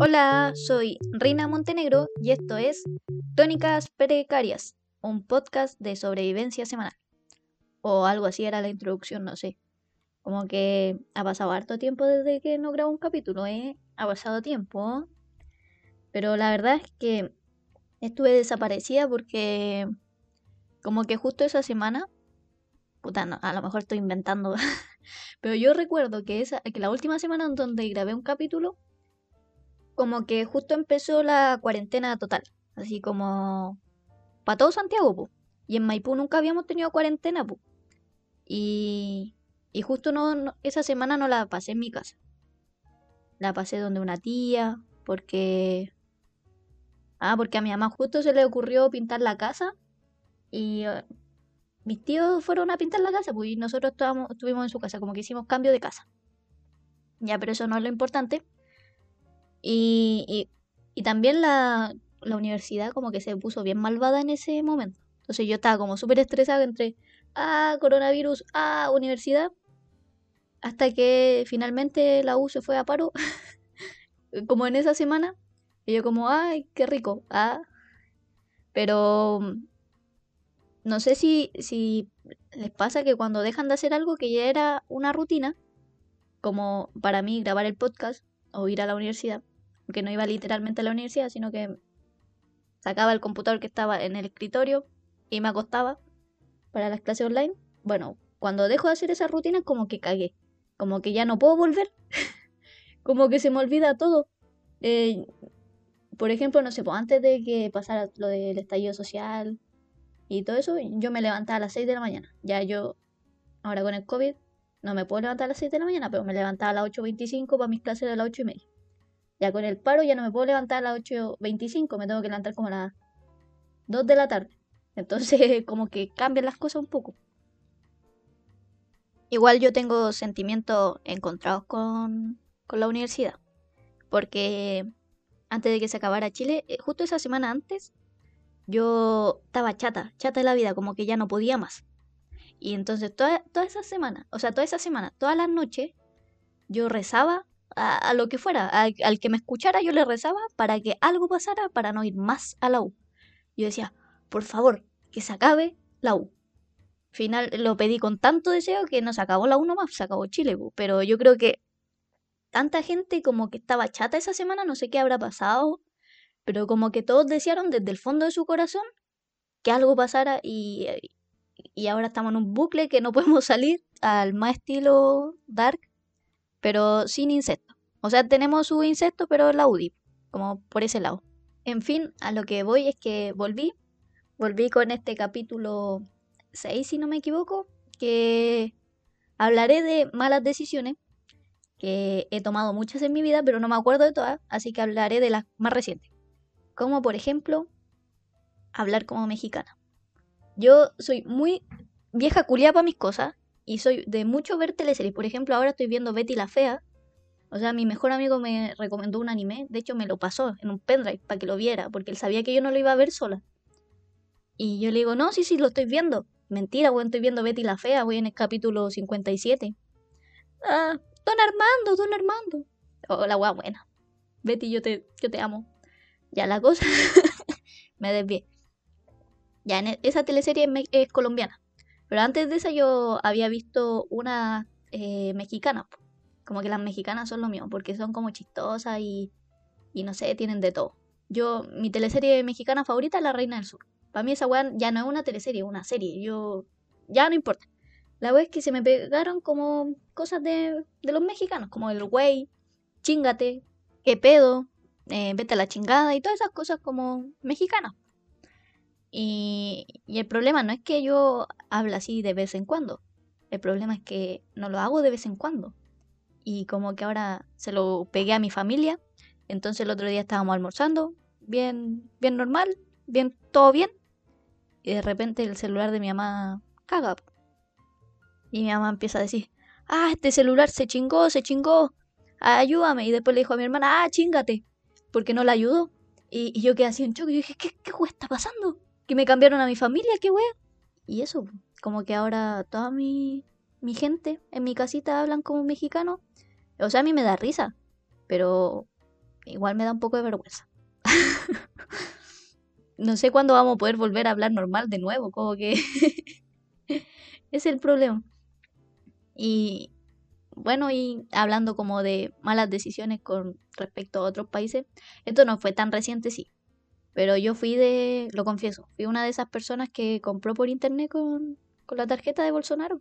Hola, soy Reina Montenegro y esto es Tónicas Precarias, un podcast de sobrevivencia semanal. O algo así era la introducción, no sé. Como que ha pasado harto tiempo desde que no grabo un capítulo, ¿eh? Ha pasado tiempo. Pero la verdad es que estuve desaparecida porque como que justo esa semana, puta, no, a lo mejor estoy inventando, pero yo recuerdo que, esa, que la última semana en donde grabé un capítulo, como que justo empezó la cuarentena total, así como para todo Santiago, y en Maipú nunca habíamos tenido cuarentena, y, y justo no, esa semana no la pasé en mi casa, la pasé donde una tía, porque... Ah, porque a mi mamá justo se le ocurrió pintar la casa y eh, mis tíos fueron a pintar la casa, pues, y nosotros estábamos, estuvimos en su casa, como que hicimos cambio de casa. Ya, pero eso no es lo importante. Y, y, también la, la, universidad como que se puso bien malvada en ese momento. Entonces yo estaba como súper estresada entre, ah, coronavirus, ah, universidad. Hasta que finalmente la U se fue a paro, como en esa semana. Y yo como, ay, qué rico, ah. Pero no sé si, si les pasa que cuando dejan de hacer algo que ya era una rutina, como para mí grabar el podcast o ir a la universidad, que no iba literalmente a la universidad, sino que sacaba el computador que estaba en el escritorio y me acostaba para las clases online. Bueno, cuando dejo de hacer esa rutina como que cagué, como que ya no puedo volver, como que se me olvida todo. Eh, por ejemplo, no sé, pues antes de que pasara lo del estallido social y todo eso, yo me levantaba a las 6 de la mañana. Ya yo, ahora con el COVID, no me puedo levantar a las 6 de la mañana, pero me levantaba a las 8.25 para mis clases de las 8 y media. Ya con el paro ya no me puedo levantar a las 8.25, me tengo que levantar como a las 2 de la tarde. Entonces, como que cambian las cosas un poco. Igual yo tengo sentimientos encontrados con, con la universidad. Porque antes de que se acabara Chile, eh, justo esa semana antes, yo estaba chata, chata de la vida, como que ya no podía más. Y entonces toda, toda esa semana, o sea, toda esa semana, todas las noches, yo rezaba a, lo que fuera, al que me escuchara yo le rezaba para que algo pasara para no ir más a la U. Yo decía, por favor, que se acabe la U. Final lo pedí con tanto deseo que no se acabó la U nomás, se acabó Chile, pero yo creo que tanta gente como que estaba chata esa semana, no sé qué habrá pasado, pero como que todos desearon desde el fondo de su corazón que algo pasara y, y ahora estamos en un bucle que no podemos salir al más estilo dark, pero sin insectos. O sea, tenemos su insecto, pero la UDI, como por ese lado. En fin, a lo que voy es que volví, volví con este capítulo 6, si no me equivoco, que hablaré de malas decisiones, que he tomado muchas en mi vida, pero no me acuerdo de todas, así que hablaré de las más recientes como por ejemplo hablar como mexicana. Yo soy muy vieja culia para mis cosas y soy de mucho ver teleseries. Por ejemplo, ahora estoy viendo Betty la Fea. O sea, mi mejor amigo me recomendó un anime. De hecho, me lo pasó en un pendrive para que lo viera, porque él sabía que yo no lo iba a ver sola. Y yo le digo, no, sí, sí, lo estoy viendo. Mentira, weón, estoy viendo Betty la Fea, voy en el capítulo 57. Ah, don Armando, don Armando. Oh, la buena. Betty, yo te, yo te amo. Ya la cosa. me desvié. Ya, en e, esa teleserie es colombiana. Pero antes de esa yo había visto una eh, mexicana. Como que las mexicanas son lo mío, porque son como chistosas y, y no sé, tienen de todo. Yo, mi teleserie mexicana favorita es La Reina del Sur. Para mí esa weá ya no es una teleserie, es una serie. Yo, ya no importa. La weá es que se me pegaron como cosas de, de los mexicanos, como el güey, chingate, qué pedo, eh, vete a la chingada y todas esas cosas como mexicanas. Y, el problema no es que yo hable así de vez en cuando. El problema es que no lo hago de vez en cuando. Y como que ahora se lo pegué a mi familia. Entonces el otro día estábamos almorzando, bien, bien normal, bien, todo bien. Y de repente el celular de mi mamá caga. Y mi mamá empieza a decir, ah, este celular se chingó, se chingó, ayúdame. Y después le dijo a mi hermana, ah, chingate porque no la ayudó. Y, yo quedé así en choque. Y dije, ¿qué, qué está pasando? Que me cambiaron a mi familia, qué wea. Y eso, como que ahora todas mis mi gente en mi casita hablan como mexicano. O sea, a mí me da risa, pero igual me da un poco de vergüenza. no sé cuándo vamos a poder volver a hablar normal de nuevo, como que es el problema. Y bueno, y hablando como de malas decisiones con respecto a otros países, esto no fue tan reciente, sí. Pero yo fui de, lo confieso, fui una de esas personas que compró por internet con, con la tarjeta de Bolsonaro.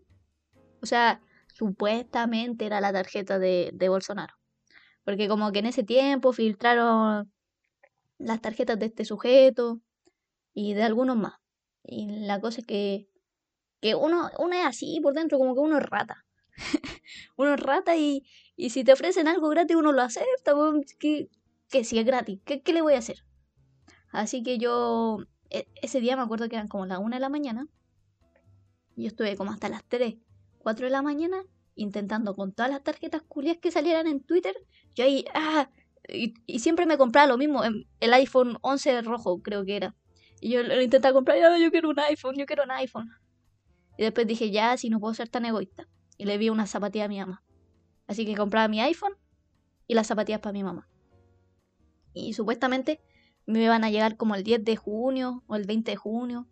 O sea, supuestamente era la tarjeta de, de Bolsonaro. Porque como que en ese tiempo filtraron las tarjetas de este sujeto y de algunos más. Y la cosa es que, que uno, uno es así por dentro, como que uno es rata. uno rata y, y si te ofrecen algo gratis uno lo acepta. Que, que si es gratis, ¿qué, ¿qué, le voy a hacer? Así que yo e, ese día me acuerdo que eran como las 1 de la mañana. Yo estuve como hasta las 3, 4 de la mañana intentando con todas las tarjetas culias que salieran en Twitter. Yo ahí, ah, y, siempre me compraba lo mismo, em, el iPhone 11 rojo creo que era. Y yo lo intentaba comprar, yo, yo quiero un iPhone, yo quiero un iPhone. Y después dije, ya, si no puedo ser tan egoísta. Y le vi una zapatilla a mi mamá. Así que compraba mi iPhone y las zapatillas para mi mamá. Y supuestamente me iban a llegar como el 10 de junio o el 20 de junio.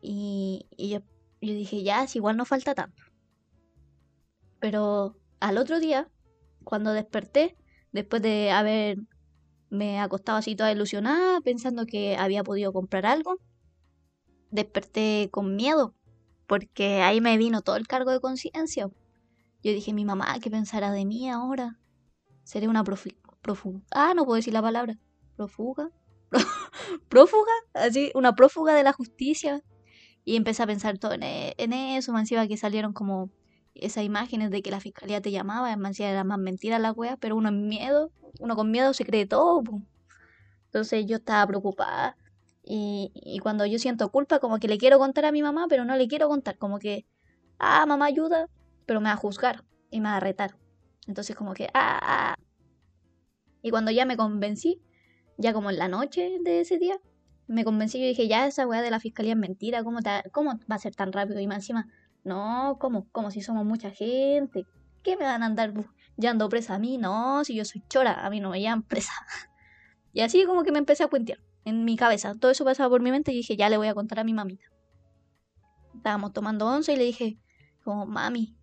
Y, yo, yo dije, ya, si igual no falta tanto. Pero al otro día, cuando desperté, después de haberme acostado así toda ilusionada, pensando que había podido comprar algo, desperté con miedo, porque ahí me vino todo el cargo de conciencia. Yo dije, mi mamá, ¿qué pensará de mí ahora? ¿Seré una prófuga? Ah, no puedo decir la palabra. ¿Prófuga? ¿Prófuga? Así, una prófuga de la justicia. Y empecé a pensar todo en, en eso, encima que salieron como esas imágenes de que la fiscalía te llamaba, encima era más mentira la wea, pero uno en miedo, uno con miedo se cree todo. Entonces yo estaba preocupada. Y, cuando yo siento culpa, como que le quiero contar a mi mamá, pero no le quiero contar. Como que, ah, mamá ayuda, pero me va a juzgar y me va a retar. Entonces como que, ah, ah. Y cuando ya me convencí, ya como en la noche de ese día, me convencí y dije, ya esa weá de la fiscalía es mentira, ¿cómo, ¿cómo va a ser tan rápido? Y más encima, no, ¿cómo? Como si somos mucha gente. ¿Qué me van a andar llevando presa a mí? No, si yo soy chora, a mí no me llevan presa. Y así como que me empecé a cuentear en mi cabeza. Todo eso pasaba por mi mente y dije, ya le voy a contar a mi mamita. Estábamos tomando once y le dije, como, mami,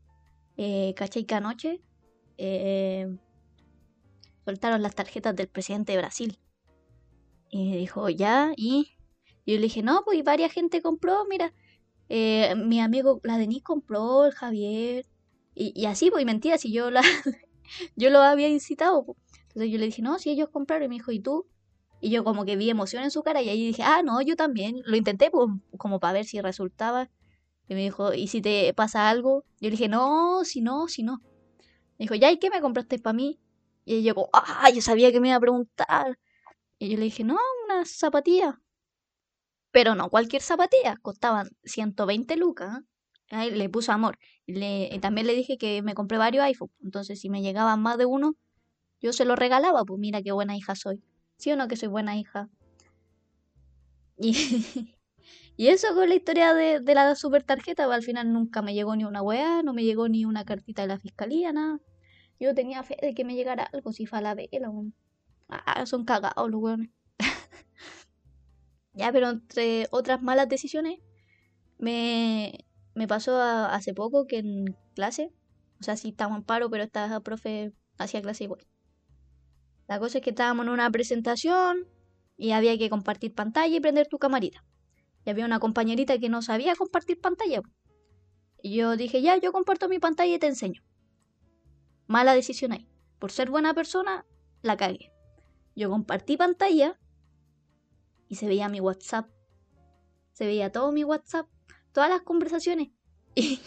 eh, ¿cachai que anoche eh, soltaron las tarjetas del presidente de Brasil? Y dijo, ya, y, yo le dije, no, pues varias gente compró, mira, eh, mi amigo, la Denise compró, el Javier, y, así, pues, y mentira, si yo la, yo lo había incitado, pues. Entonces yo le dije, no, si ellos compraron, y me dijo, ¿y tú? Y yo como que vi emoción en su cara, y ahí dije, ah, no, yo también, lo intenté, pues, como para ver si resultaba. Y me dijo, ¿y si te pasa algo? Yo le dije, no, si no, si no. Me dijo, ya, ¿y qué me compraste para mí? Y yo como, ah, yo sabía que me iba a preguntar. Y yo le dije, no, una zapatilla. Pero no cualquier zapatilla, costaban 120 lucas. Ahí le puso amor. Y, le, también le dije que me compré varios iPhones. Entonces, si me llegaban más de uno, yo se lo regalaba. Pues mira qué buena hija soy. ¿Sí o no que soy buena hija? Y, eso con la historia de, la super tarjeta, pues, al final nunca me llegó ni una weá, no me llegó ni una cartita de la fiscalía, nada. Yo tenía fe de que me llegara algo, si fue a la vela. Ah, son cagados los weones. ya, pero entre otras malas decisiones, me, me pasó hace poco que en clase, o sea, sí estaba en paro, pero esta profe hacía clase igual. La cosa es que estábamos en una presentación y había que compartir pantalla y prender tu camarita. Y había una compañerita que no sabía compartir pantalla. Y yo dije, ya, yo comparto mi pantalla y te enseño. Mala decisión ahí. Por ser buena persona, la cagué. Yo compartí pantalla y se veía mi WhatsApp. Se veía todo mi WhatsApp, todas las conversaciones. Y,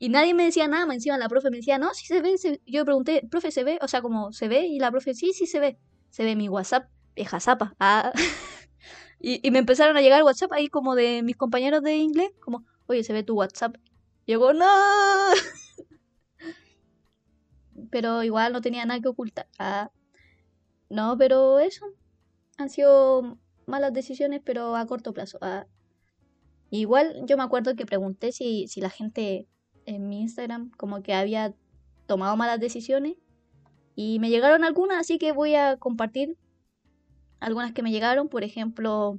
nadie me decía nada, encima la profe me decía, no, sí se ve. Yo pregunté, profe, ¿se ve? O sea, como, ¿se ve? Y la profe, sí, sí se ve. Se ve mi WhatsApp, vieja zapa. Ah. y, me empezaron a llegar WhatsApp ahí como de mis compañeros de inglés, como, oye, se ve tu WhatsApp. Llegó, no. Pero igual no tenía nada que ocultar. Ah. No, pero eso. Han sido malas decisiones, pero a corto plazo. Ah. Igual yo me acuerdo que pregunté si, si la gente en mi Instagram como que había tomado malas decisiones y me llegaron algunas, así que voy a compartir algunas que me llegaron. Por ejemplo,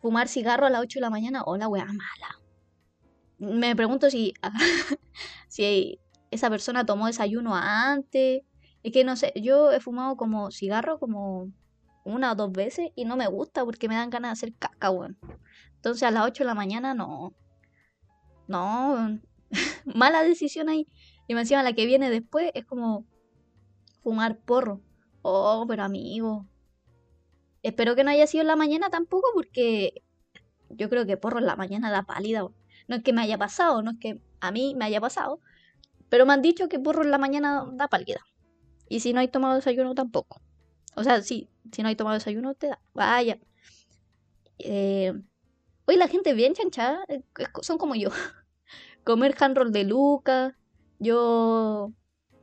fumar cigarro a las 8 de la mañana. Hola, wea mala. Me pregunto si, si esa persona tomó desayuno antes. Es que no sé, yo he fumado como cigarro como una o dos veces y no me gusta porque me dan ganas de hacer caca, weón. Entonces a las 8 de la mañana no. No. Mala decisión ahí. Y me encima la que viene después es como fumar porro. Oh, pero amigo. Espero que no haya sido en la mañana tampoco porque yo creo que porro en la mañana da pálida. No es que me haya pasado, no es que a mí me haya pasado. Pero me han dicho que porro en la mañana da pálida. Y si no hay tomado desayuno tampoco. O sea, sí, si no hay tomado desayuno te da. Vaya. Eh, hoy la gente bien chanchada. Eh, son como yo. Comer handroll de Luca, yo.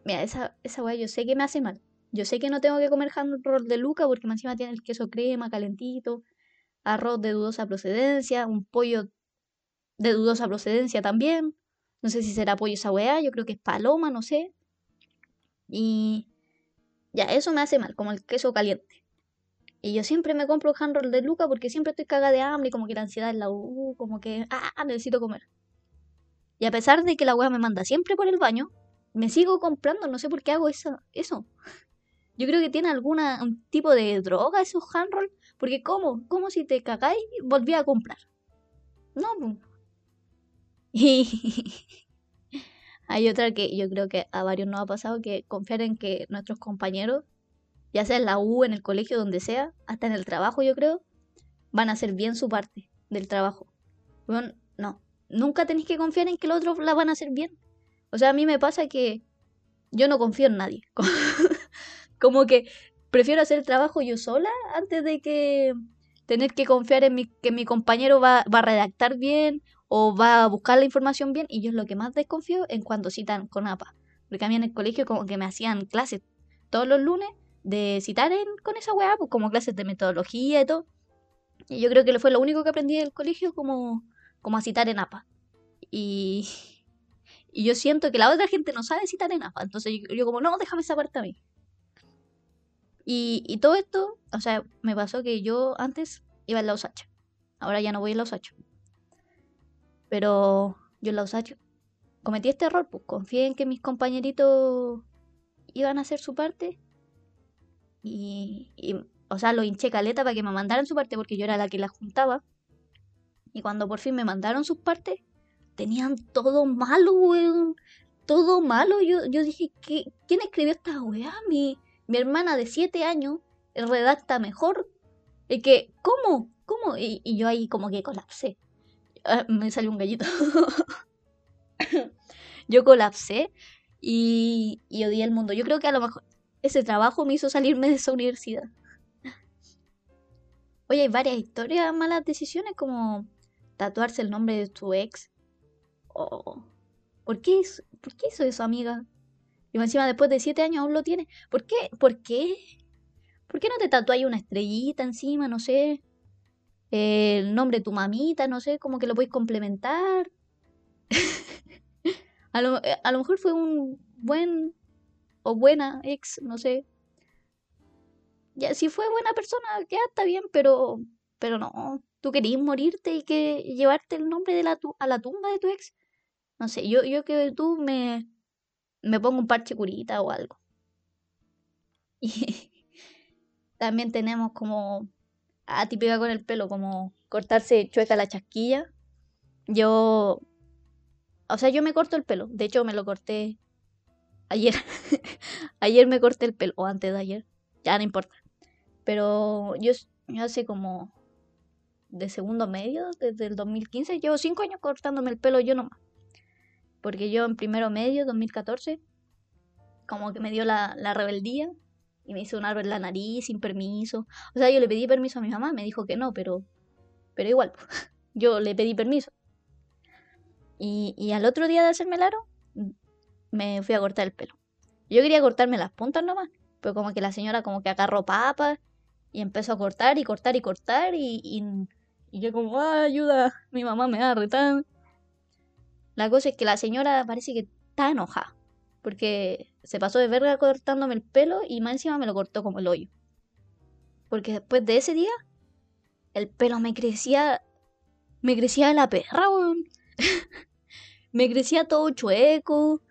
Mira, esa, esa weá yo sé que me hace mal. Yo sé que no tengo que comer hand roll de Luca porque encima tiene el queso crema calentito, arroz de dudosa procedencia, un pollo de dudosa procedencia también. No sé si será pollo esa weá, yo creo que es paloma, no sé. Y ya, eso me hace mal, como el queso caliente. Y yo siempre me compro hand roll de Luca porque siempre estoy cagada de hambre y como que la ansiedad es la U, como que, ah, necesito comer. Y a pesar de que la weá me manda siempre por el baño, me sigo comprando, no sé por qué hago eso. eso. Yo creo que tiene algún tipo de droga esos handroll. Porque ¿cómo? ¿Cómo si te cagáis volví a comprar? No. Y hay otra que yo creo que a varios nos ha pasado que confiar en que nuestros compañeros, ya sea en la U, en el colegio, donde sea, hasta en el trabajo yo creo, van a hacer bien su parte del trabajo. No, nunca tenéis que confiar en que los otros la van a hacer bien. O sea, a mí me pasa que yo no confío en nadie. Como que prefiero hacer el trabajo yo sola antes de que tener que confiar en mi, que mi compañero va, va, a redactar bien o va a buscar la información bien. Y yo es lo que más desconfío en cuando citan con APA. Porque a mí en el colegio como que me hacían clases todos los lunes de citar en, con esa weá, pues como clases de metodología y todo. Y yo creo que fue lo único que aprendí del colegio como como a citar en APA. Y, y yo siento que la otra gente no sabe citar en APA. Entonces yo, como, no, déjame esa parte a mí. Y, y, todo esto, o sea, me pasó que yo antes iba en la USACH. Ahora ya no voy en la USACH. Pero yo en la USACH cometí este error, pues confié en que mis compañeritos iban a hacer su parte. Y, o sea, lo hinché caleta para que me mandaran su parte porque yo era la que la juntaba. Y cuando por fin me mandaron sus partes, tenían todo malo, weón. Todo malo. Yo, yo dije, ¿qué, ¿quién escribió esta weá? Mi, mi hermana de 7 años redacta mejor. Y que, ¿cómo? ¿Cómo? Y, yo ahí como que colapsé. Ah, me salió un gallito. yo colapsé y, y odié el mundo. Yo creo que a lo mejor ese trabajo me hizo salirme de esa universidad. Oye, hay varias historias, malas decisiones como tatuarse el nombre de tu ex. Oh, ¿por, qué hizo, ¿Por qué hizo eso, amiga? Y encima después de siete años aún lo tiene. ¿Por qué? ¿Por qué? ¿Por qué no te tatuáis una estrellita encima? No sé. El nombre de tu mamita, no sé, como que lo podéis complementar. a, lo, a lo mejor fue un buen o buena ex, no sé. Ya, si fue buena persona, ya está bien, pero, pero no tú querías morirte y que llevarte el nombre de la a la tumba de tu ex. No sé, yo, yo que tú me, me pongo un parche curita o algo. Y también tenemos como atípica con el pelo, como cortarse chueca la chasquilla. Yo, o sea, yo me corto el pelo. De hecho, me lo corté ayer. ayer me corté el pelo, o antes de ayer. Ya no importa. Pero yo, hace como de segundo medio, desde el 2015. Llevo cinco años cortándome el pelo yo nomás. Porque yo en primero medio, 2014, como que me dio la, rebeldía y me hizo un árbol en la nariz sin permiso. O sea, yo le pedí permiso a mi mamá, me dijo que no, pero, pero igual, yo le pedí permiso. Y, y al otro día de hacerme el aro, me fui a cortar el pelo. Yo quería cortarme las puntas nomás, pero como que la señora como que agarró papas y empezó a cortar y cortar y cortar y y yo como, ah, ayuda, mi mamá me va a. La cosa es que la señora parece que está enojada. Porque se pasó de verga cortándome el pelo y más encima me lo cortó como el hoyo. Porque después de ese día, el pelo me crecía. Me crecía de la perra, weón. me crecía todo chueco.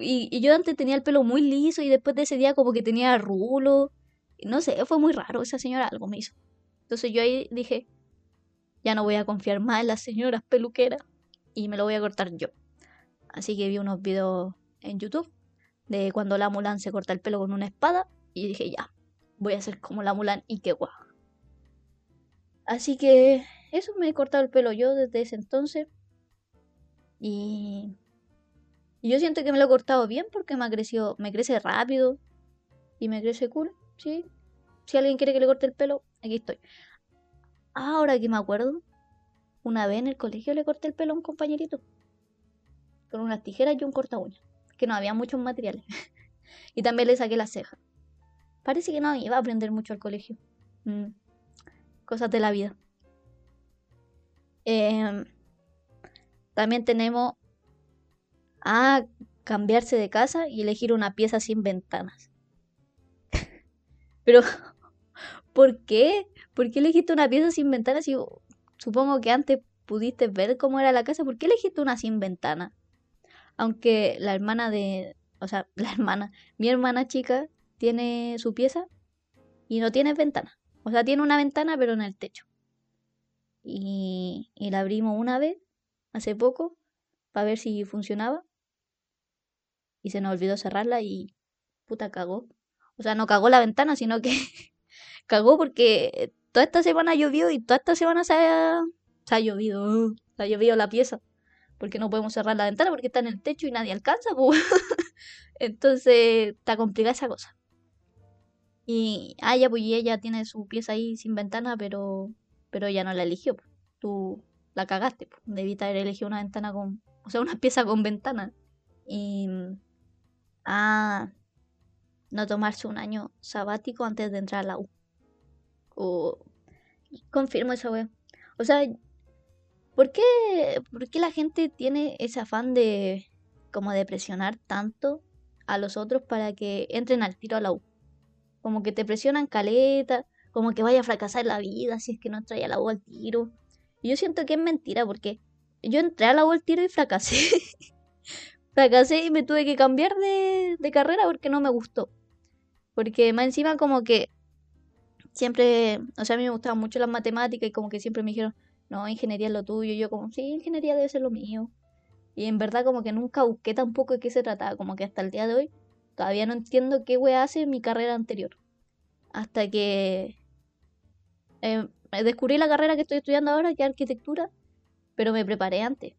Y, yo antes tenía el pelo muy liso y después de ese día como que tenía rulo. No sé, fue muy raro. Esa señora algo me hizo. Entonces yo ahí dije, ya no voy a confiar más en las señoras peluqueras y me lo voy a cortar yo. Así que vi unos videos en YouTube de cuando la Mulan se corta el pelo con una espada y dije, ya, voy a ser como la Mulan y qué guau. Así que eso me he cortado el pelo yo desde ese entonces. Y, y yo siento que me lo he cortado bien porque me ha crecido, me crece rápido y me crece cool, ¿sí? Si alguien quiere que le corte el pelo, aquí estoy. Ahora que me acuerdo, una vez en el colegio le corté el pelo a un compañerito. Con unas tijeras y un corta uña. Que no había muchos materiales. y también le saqué la ceja. Parece que no iba a aprender mucho al colegio. Mm. Cosas de la vida. Em, también tenemos a cambiarse de casa y elegir una pieza sin ventanas. Pero, ¿por qué? ¿Por qué elegiste una pieza sin ventanas? Y supongo que antes pudiste ver cómo era la casa. ¿Por qué elegiste una sin ventana? Aunque la hermana de. O sea, la hermana. Mi hermana chica tiene su pieza y no tiene ventana. O sea, tiene una ventana, pero en el techo. Y, y la abrimos una vez, hace poco, para ver si funcionaba. Y se nos olvidó cerrarla y. Puta, cagó. O sea, no cagó la ventana, sino que cagó porque toda esta semana llovió y toda esta semana se ha, se ha llovido. Se ha llovido la pieza porque no podemos cerrar la ventana porque está en el techo y nadie alcanza. Entonces está complicada esa cosa. Y ah, ya, pues ella tiene su pieza ahí sin ventana, pero pero ella no la eligió. Tú la cagaste. Pues. Debiste haber elegido una ventana con, o sea, una pieza con ventana. Y ah, no tomarse un año sabático antes de entrar a la U. O confirmo eso, wey. O sea, ¿Por qué, ¿Por qué la gente tiene ese afán de como de presionar tanto a los otros para que entren al tiro a la U? Como que te presionan caleta, como que vaya a fracasar la vida si es que no trae a la U al tiro. Y yo siento que es mentira porque yo entré a la U al tiro y fracasé. fracasé y me tuve que cambiar de, carrera porque no me gustó. Porque más encima como que siempre, o sea, a mí me gustaban mucho las matemáticas y como que siempre me dijeron, no, ingeniería es lo tuyo. Y yo como, sí, ingeniería debe ser lo mío. Y en verdad como que nunca busqué tampoco de qué se trataba. Como que hasta el día de hoy todavía no entiendo qué wea hace mi carrera anterior. Hasta que eh, descubrí la carrera que estoy estudiando ahora, que es arquitectura. Pero me preparé antes.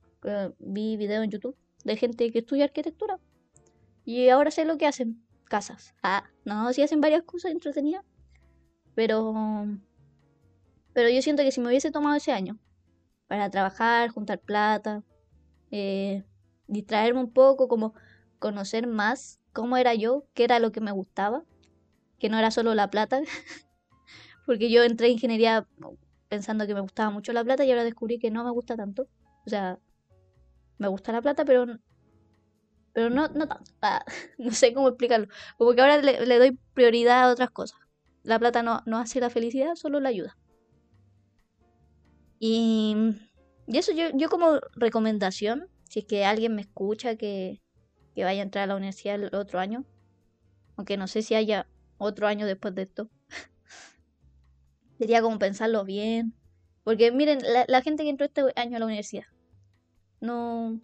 Vi videos en YouTube de gente que estudia arquitectura. Y ahora sé lo que hacen. Casas. Ah, no, sí hacen varias cosas entretenidas. Pero pero yo siento que si me hubiese tomado ese año para trabajar, juntar plata, eh, distraerme un poco, como conocer más cómo era yo, qué era lo que me gustaba, que no era solo la plata, porque yo entré en ingeniería pensando que me gustaba mucho la plata y ahora descubrí que no me gusta tanto. O sea, me gusta la plata, pero pero no, no tanto. Ah, no sé cómo explicarlo. Como que ahora le, le, doy prioridad a otras cosas. La plata no, no hace la felicidad, solo la ayuda. Y, y eso yo, yo como recomendación, si es que alguien me escucha que, que vaya a entrar a la universidad el otro año, aunque no sé si haya otro año después de esto, sería como pensarlo bien. Porque miren, la, gente que entró este año a la universidad, no...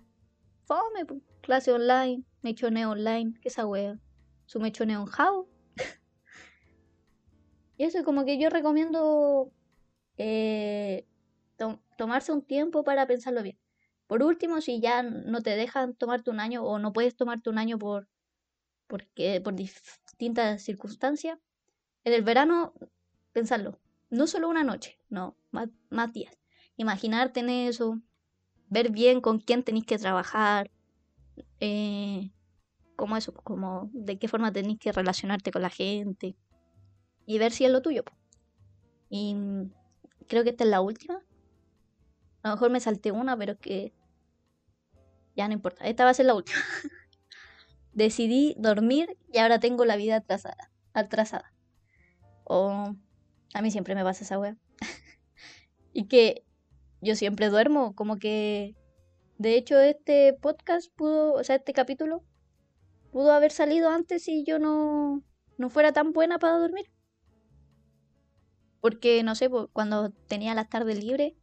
Fome, clase online, mechoneo online, que esa wea. Su mechoneo en how. y eso, como que yo recomiendo eh, tomarse un tiempo para pensarlo bien. Por último, si ya no te dejan tomarte un año o no puedes tomarte un año por, porque, por distintas circunstancias, en el verano, pensarlo. No solo una noche, no, más, días. Imaginarte en eso, ver bien con quién tenéis que trabajar, eh, como eso, como de qué forma tenéis que relacionarte con la gente y ver si es lo tuyo. Y creo que esta es la última. A lo mejor me salté una, pero es que ya no importa, esta va a ser la última. Decidí dormir y ahora tengo la vida atrasada. atrasada. O a mí siempre me pasa esa wea. y que yo siempre duermo, como que de hecho este podcast pudo, o sea, este capítulo pudo haber salido antes si yo no no fuera tan buena para dormir. Porque no sé, cuando tenía las tardes libres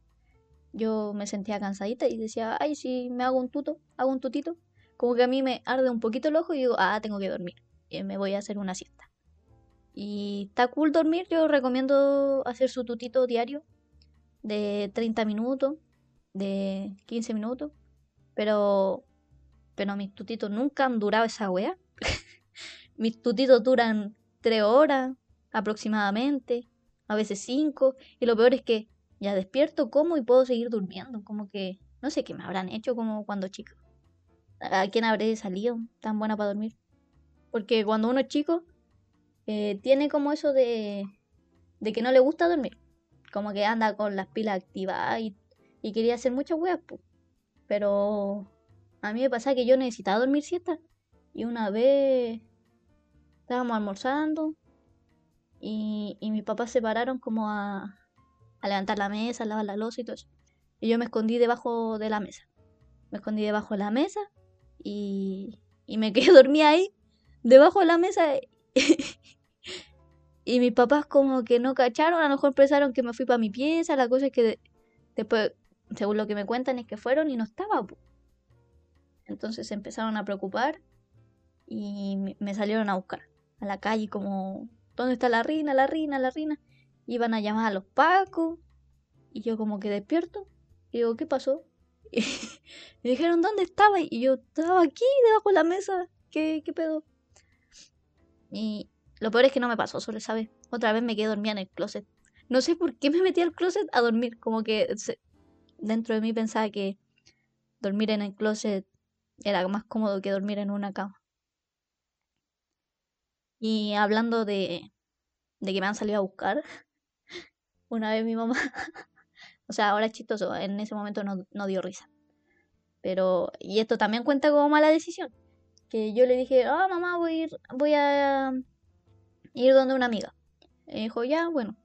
yo me sentía cansadita y decía, ay, si me hago un tuto, hago un tutito, como que a mí me arde un poquito el ojo y digo, ah, tengo que dormir, y me voy a hacer una siesta. Y está cool dormir, yo recomiendo hacer su tutito diario de 30 minutos, de 15 minutos, pero, pero mis tutitos nunca han durado esa wea. mis tutitos duran 3 horas aproximadamente, a veces 5, y lo peor es que ya despierto, como y puedo seguir durmiendo. Como que no sé qué me habrán hecho como cuando chico. ¿A quién habré salido tan buena para dormir? Porque cuando uno es chico, eh, tiene como eso de, de que no le gusta dormir. Como que anda con las pilas activadas y, quería hacer muchas weas, Pero a mí me pasa que yo necesitaba dormir siesta. Y una vez estábamos almorzando y, y mis papás se pararon como a, a levantar la mesa, a lavar la losa y todo eso. Y yo me escondí debajo de la mesa. Me escondí debajo de la mesa y, y me quedé dormida ahí, debajo de la mesa. Y mis papás como que no cacharon, a lo mejor pensaron que me fui para mi pieza. La cosa es que después, según lo que me cuentan, es que fueron y no estaba. Entonces se empezaron a preocupar y me salieron a buscar a la calle como, ¿dónde está la reina, la reina, la reina? iban a llamar a los pacos. Y yo como que despierto. Y digo, ¿qué pasó? Y me dijeron, ¿dónde estaba? Y yo estaba aquí, debajo de la mesa. ¿Qué, qué pedo? Y lo peor es que no me pasó, solo sabes. Otra vez me quedé dormida en el closet. No sé por qué me metí al closet a dormir. Como que dentro de mí pensaba que dormir en el closet era más cómodo que dormir en una cama. Y hablando de, de que me han salido a buscar, una vez mi mamá, o sea, ahora es chistoso, en ese momento no, dio risa. Pero, y esto también cuenta como mala decisión. Que yo le dije, ah, mamá, voy a ir, voy a ir donde una amiga. Y dijo, ya, bueno.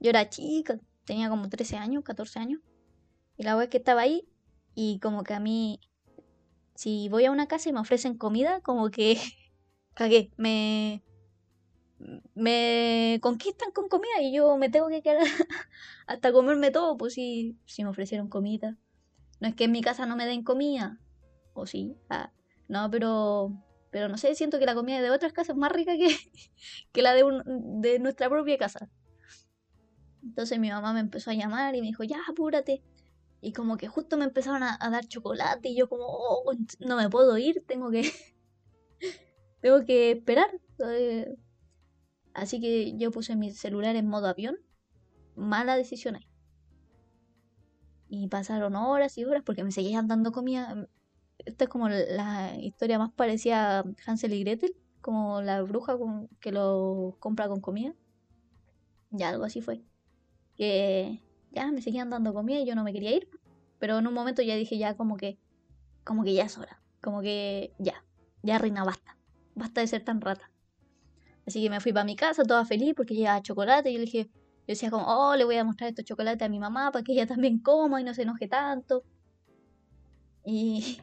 Yo era chica, tenía como 13 años, 14 años. Y la vez que estaba ahí, y como que a mí, si voy a una casa y me ofrecen comida, como que cagué, me, me conquistan con comida y yo me tengo que quedar hasta comerme todo, pues si, si me ofrecieron comida. No es que en mi casa no me den comida, o sí, ah, no, pero, pero no sé, siento que la comida de otras casas es más rica que, que la de, de nuestra propia casa. Entonces mi mamá me empezó a llamar y me dijo, ya, apúrate. Y como que justo me empezaron a, dar chocolate y yo como, oh, no me puedo ir, tengo que, tengo que esperar. Así que yo puse mi celular en modo avión. Mala decisión ahí. Y pasaron horas y horas porque me seguían dando comida. Esta es como la historia más parecida a Hansel y Gretel, como la bruja que lo compra con comida. Ya algo así fue. Que ya me seguían dando comida y yo no me quería ir. Pero en un momento ya dije ya como que, como que ya es hora. Como que ya, ya reina, basta. Basta de ser tan rata. Así que me fui para mi casa toda feliz porque llevaba chocolate y yo le dije, yo decía como, oh, le voy a mostrar estos chocolates a mi mamá para que ella también coma y no se enoje tanto. Y,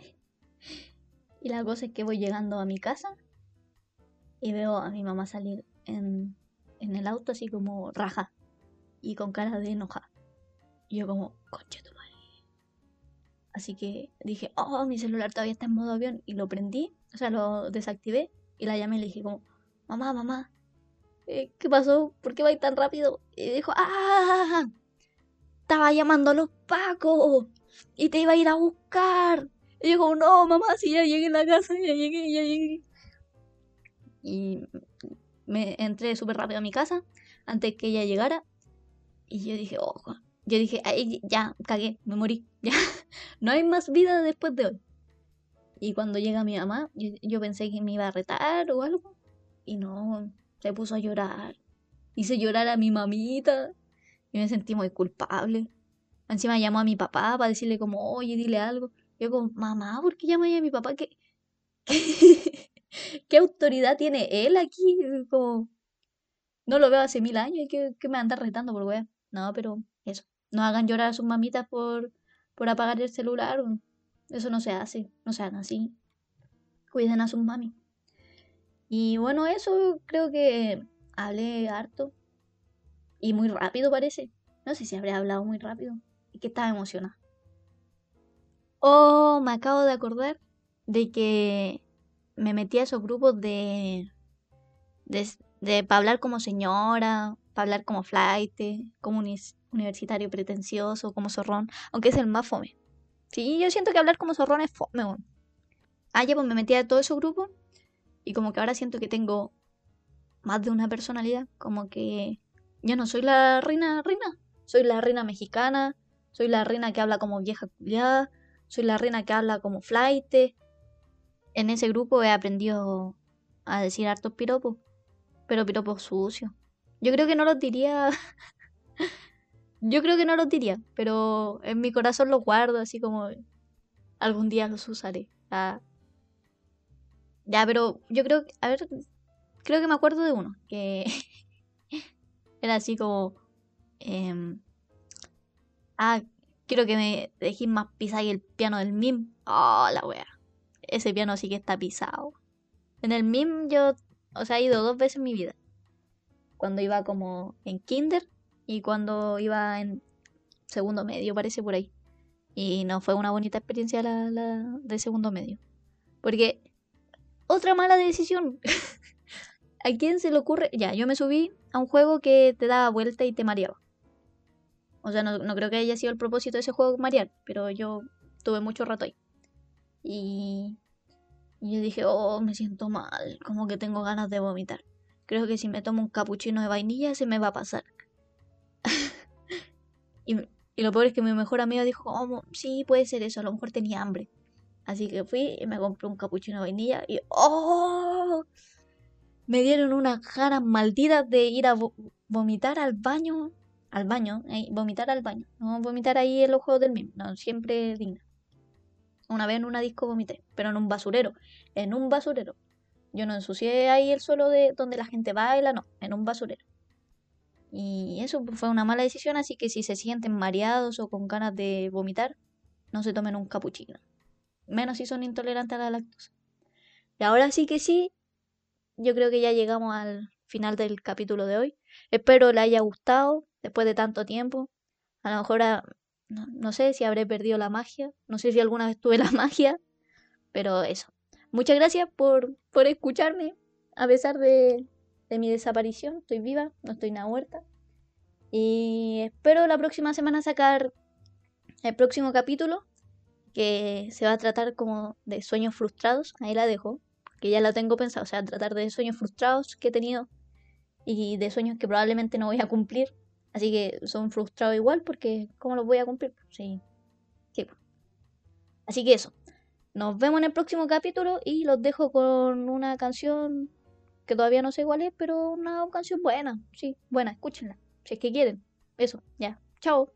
y la cosa es que voy llegando a mi casa y veo a mi mamá salir en, en el auto así como raja y con cara de enoja. Y yo como, concha tu madre. Así que dije, oh, mi celular todavía está en modo avión y lo prendí, o sea, lo desactivé y la llamé y le dije como, mamá, mamá, eh, ¿qué pasó? ¿Por qué vais tan rápido? Y dijo, ah, estaba llamando a los pacos y te iba a ir a buscar. Y yo como, no, mamá, si ya llegué a la casa, ya llegué, ya llegué. Y me entré súper rápido a mi casa antes que ella llegara. Y yo dije, ojo. Yo dije, Ay, ya, cagué, me morí. Ya, no hay más vida después de hoy. Y cuando llega mi mamá, yo pensé que me iba a retar o algo. Y no, se puso a llorar. Hice llorar a mi mamita. Y me sentí muy culpable. Encima llamó a mi papá para decirle como, oye, dile algo. Yo como, mamá, ¿por qué llamas a mi papá? ¿Qué, qué, autoridad tiene él aquí? Como, no lo veo hace mil años y que, me anda retando por weá. No, pero eso. No hagan llorar a sus mamitas por, por apagar el celular. Eso no se hace. No se hagan así. Cuiden a sus mami. Y bueno, eso creo que hablé harto. Y muy rápido parece. No sé si habré hablado muy rápido. Y que estaba emocionada. Oh, me acabo de acordar de que me metí a esos grupos de, de, para hablar como señora, para hablar como flight, como universitario pretencioso, como zorrón, aunque es el más fome. Sí, yo siento que hablar como zorrón es fome. Ah, ya pues me metí a todo esos grupos y como que ahora siento que tengo más de una personalidad, como que yo no soy la reina reina, soy la reina mexicana, soy la reina que habla como vieja culiada, soy la reina que habla como flight. En ese grupo he aprendido a decir hartos piropos, pero piropos sucios. Yo creo que no los diría. Yo creo que no los diría, pero en mi corazón los guardo, así como algún día los usaré. Ah. Ya, pero yo creo que, a ver, creo que me acuerdo de uno, que era así como, eh, ah, quiero que me dejes más pisar el piano del MIM. Oh, la wea. Ese piano sí que está pisado. En el MIM yo, o sea, he ido dos veces en mi vida. Cuando iba como en kinder y cuando iba en segundo medio, parece por ahí. Y no fue una bonita experiencia la de segundo medio. Porque otra mala decisión. ¿A quién se le ocurre? Ya, yo me subí a un juego que te daba vuelta y te mareaba. O sea, no, creo que haya sido el propósito de ese juego marear, pero yo tuve mucho rato ahí. Y, y yo dije, oh, me siento mal, como que tengo ganas de vomitar. Creo que si me tomo un capuchino de vainilla se me va a pasar. y, lo peor es que mi mejor amigo dijo, oh, sí, puede ser eso, a lo mejor tenía hambre. Así que fui y me compré un capuchino de vainilla y ¡oh! Me dieron unas ganas malditas de ir a vomitar al baño al baño, vomitar al baño. No vomitar ahí los juegos del mismo, no, siempre digna. Una vez en una disco vomité, pero en un basurero, en un basurero. Yo no ensucié ahí el suelo de donde la gente baila, no, en un basurero. Y eso fue una mala decisión, así que si se sienten mareados o con ganas de vomitar, no se tomen un capuchino. Menos si son intolerantes a la lactosa. Y ahora sí que sí, yo creo que ya llegamos al final del capítulo de hoy. Espero le haya gustado después de tanto tiempo. A lo mejor ah, no, sé si habré perdido la magia, no sé si alguna vez tuve la magia, pero eso. Muchas gracias por, por escucharme, a pesar de, de mi desaparición. Estoy viva, no estoy nada muerta. Y espero la próxima semana sacar el próximo capítulo, que se va a tratar como de sueños frustrados. Ahí la dejo, que ya la tengo pensado. O sea, tratar de sueños frustrados que he tenido y de sueños que probablemente no voy a cumplir. Así que son frustrados igual porque ¿cómo los voy a cumplir? Sí. sí. Así que eso. Nos vemos en el próximo capítulo y los dejo con una canción que todavía no sé cuál es, pero una canción buena. Sí, buena, escúchenla. Si es que quieren. Eso, ya. Chao.